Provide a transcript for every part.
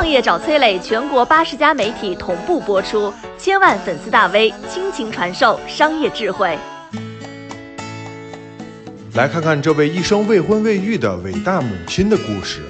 创业找崔磊，全国八十家媒体同步播出，千万粉丝大 V 倾情传授商业智慧。来看看这位一生未婚未育的伟大母亲的故事。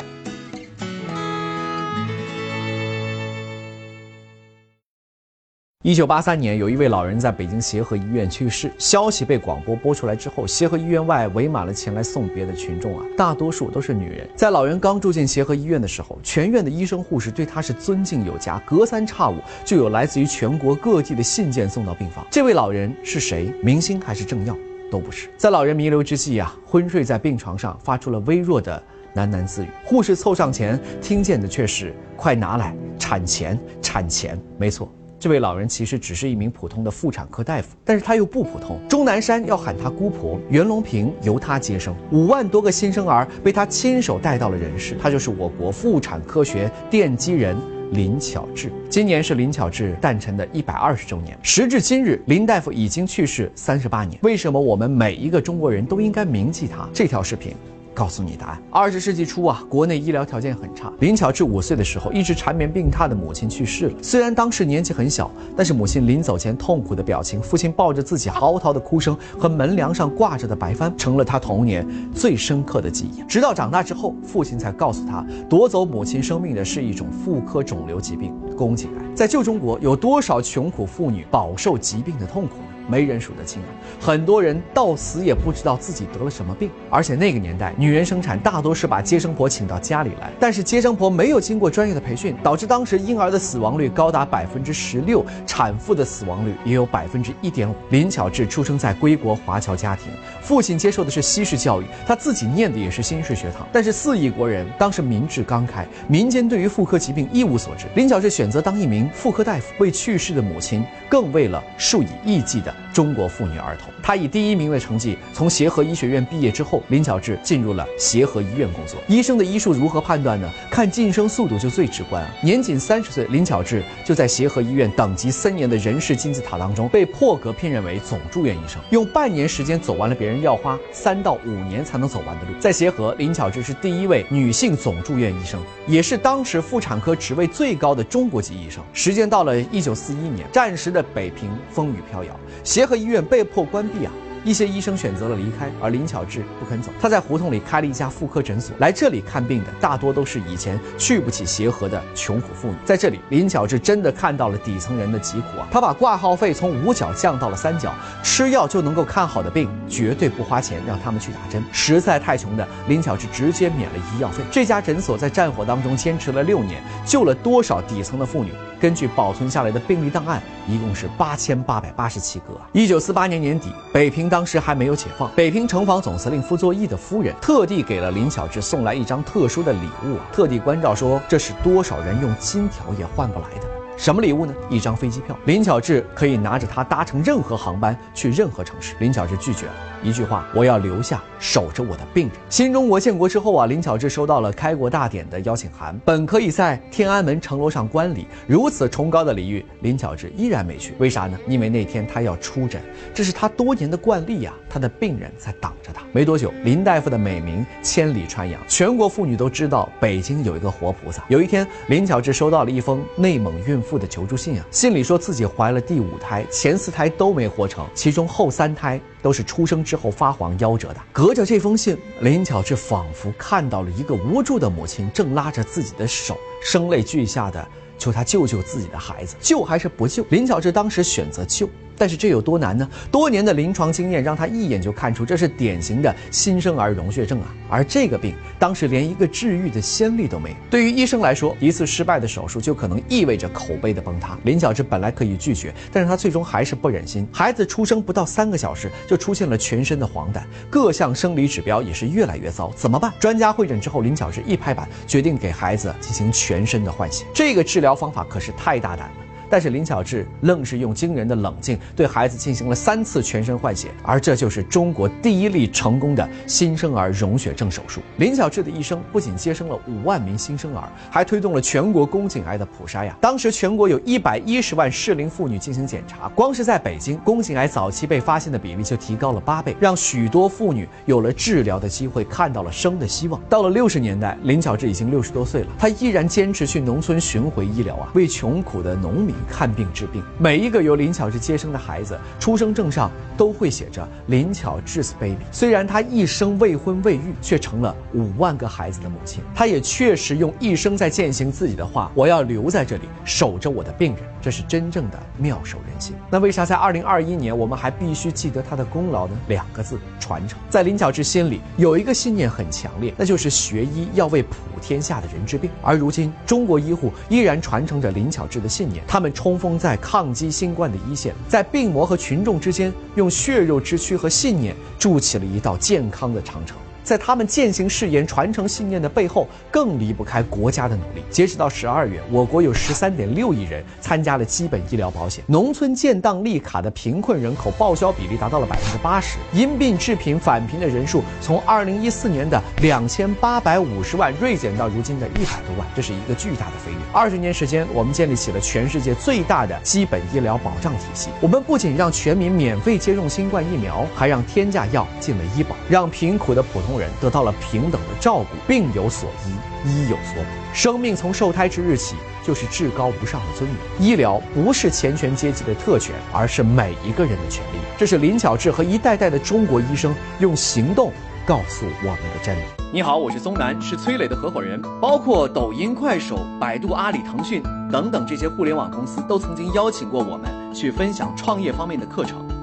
一九八三年，有一位老人在北京协和医院去世。消息被广播播出来之后，协和医院外围满了前来送别的群众啊，大多数都是女人。在老人刚住进协和医院的时候，全院的医生护士对他是尊敬有加，隔三差五就有来自于全国各地的信件送到病房。这位老人是谁？明星还是政要？都不是。在老人弥留之际啊，昏睡在病床上，发出了微弱的喃喃自语。护士凑上前，听见的却是：“快拿来，产钱，产钱。”没错。这位老人其实只是一名普通的妇产科大夫，但是他又不普通。钟南山要喊他姑婆，袁隆平由他接生，五万多个新生儿被他亲手带到了人世。他就是我国妇产科学奠基人林巧稚。今年是林巧稚诞辰的一百二十周年。时至今日，林大夫已经去世三十八年。为什么我们每一个中国人都应该铭记他？这条视频。告诉你答案。二十世纪初啊，国内医疗条件很差。林巧稚五岁的时候，一直缠绵病榻的母亲去世了。虽然当时年纪很小，但是母亲临走前痛苦的表情，父亲抱着自己嚎啕的哭声和门梁上挂着的白帆，成了他童年最深刻的记忆。直到长大之后，父亲才告诉他，夺走母亲生命的是一种妇科肿瘤疾病——宫颈癌。在旧中国，有多少穷苦妇女饱受疾病的痛苦呢？没人数得清啊！很多人到死也不知道自己得了什么病。而且那个年代，女人生产大多是把接生婆请到家里来，但是接生婆没有经过专业的培训，导致当时婴儿的死亡率高达百分之十六，产妇的死亡率也有百分之一点五。林巧稚出生在归国华侨家庭，父亲接受的是西式教育，他自己念的也是新式学堂。但是四亿国人当时民智刚开，民间对于妇科疾病一无所知。林巧稚选择当一名妇科大夫，为去世的母亲，更为了数以亿计的。中国妇女儿童，她以第一名的成绩从协和医学院毕业之后，林巧稚进入了协和医院工作。医生的医术如何判断呢？看晋升速度就最直观啊！年仅三十岁，林巧稚就在协和医院等级森严的人事金字塔当中被破格聘任为总住院医生，用半年时间走完了别人要花三到五年才能走完的路。在协和，林巧稚是第一位女性总住院医生，也是当时妇产科职位最高的中国籍医生。时间到了一九四一年，战时的北平风雨飘摇。协和医院被迫关闭啊。一些医生选择了离开，而林巧稚不肯走。他在胡同里开了一家妇科诊所，来这里看病的大多都是以前去不起协和的穷苦妇女。在这里，林巧稚真的看到了底层人的疾苦啊！他把挂号费从五角降到了三角，吃药就能够看好的病，绝对不花钱让他们去打针。实在太穷的林巧稚直接免了医药费。这家诊所在战火当中坚持了六年，救了多少底层的妇女？根据保存下来的病例档案，一共是八千八百八十七个。一九四八年年底，北平。当时还没有解放，北平城防总司令傅作义的夫人特地给了林巧稚送来一张特殊的礼物，特地关照说这是多少人用金条也换不来的。什么礼物呢？一张飞机票，林巧稚可以拿着它搭乘任何航班去任何城市。林巧稚拒绝了一句话：“我要留下守着我的病人。”新中国建国之后啊，林巧稚收到了开国大典的邀请函，本可以在天安门城楼上观礼，如此崇高的礼遇，林巧稚依然没去。为啥呢？因为那天她要出诊，这是她多年的惯例呀。他的病人在等着他。没多久，林大夫的美名千里传扬，全国妇女都知道北京有一个活菩萨。有一天，林巧稚收到了一封内蒙孕妇。的求助信啊，信里说自己怀了第五胎，前四胎都没活成，其中后三胎都是出生之后发黄夭折的。隔着这封信，林巧稚仿佛看到了一个无助的母亲正拉着自己的手，声泪俱下的求他救救自己的孩子，救还是不救？林巧稚当时选择救。但是这有多难呢？多年的临床经验让他一眼就看出这是典型的新生儿溶血症啊！而这个病当时连一个治愈的先例都没有。对于医生来说，一次失败的手术就可能意味着口碑的崩塌。林小志本来可以拒绝，但是他最终还是不忍心。孩子出生不到三个小时就出现了全身的黄疸，各项生理指标也是越来越糟，怎么办？专家会诊之后，林小志一拍板，决定给孩子进行全身的换血。这个治疗方法可是太大胆了。但是林巧稚愣是用惊人的冷静对孩子进行了三次全身换血，而这就是中国第一例成功的新生儿溶血症手术。林巧稚的一生不仅接生了五万名新生儿，还推动了全国宫颈癌的普筛呀。当时全国有一百一十万适龄妇女进行检查，光是在北京，宫颈癌早期被发现的比例就提高了八倍，让许多妇女有了治疗的机会，看到了生的希望。到了六十年代，林巧稚已经六十多岁了，她依然坚持去农村巡回医疗啊，为穷苦的农民看病治病。每一个由林巧稚接生的孩子，出生证上都会写着林巧稚 baby。虽然她一生未婚未育，却成了五万个孩子的母亲。她也确实用一生在践行自己的话：我要留在这里，守着我的病人。这是真正的妙手仁心。那为啥在二零二一年，我们还必须记得他的功劳呢？两个字：传承。在林巧稚心里有一个信念很强烈，那就是学医要为普天下的人治病。而如今，中国医护依然传承着林巧稚的信念，他们冲锋在抗击新冠的一线，在病魔和群众之间，用血肉之躯和信念筑起了一道健康的长城。在他们践行誓言、传承信念的背后，更离不开国家的努力。截止到十二月，我国有十三点六亿人参加了基本医疗保险，农村建档立卡的贫困人口报销比例达到了百分之八十，因病致贫返贫的人数从二零一四年的两千八百五十万锐减到如今的一百多万，这是一个巨大的飞跃。二十年时间，我们建立起了全世界最大的基本医疗保障体系。我们不仅让全民免费接种新冠疫苗，还让天价药进了医保，让贫苦的普通。人人得到了平等的照顾，病有所医，医有所补。生命从受胎之日起就是至高无上的尊严。医疗不是钱权阶级的特权，而是每一个人的权利。这是林巧稚和一代代的中国医生用行动告诉我们的真理。你好，我是宗南，是崔磊的合伙人。包括抖音、快手、百度、阿里、腾讯等等这些互联网公司，都曾经邀请过我们去分享创业方面的课程。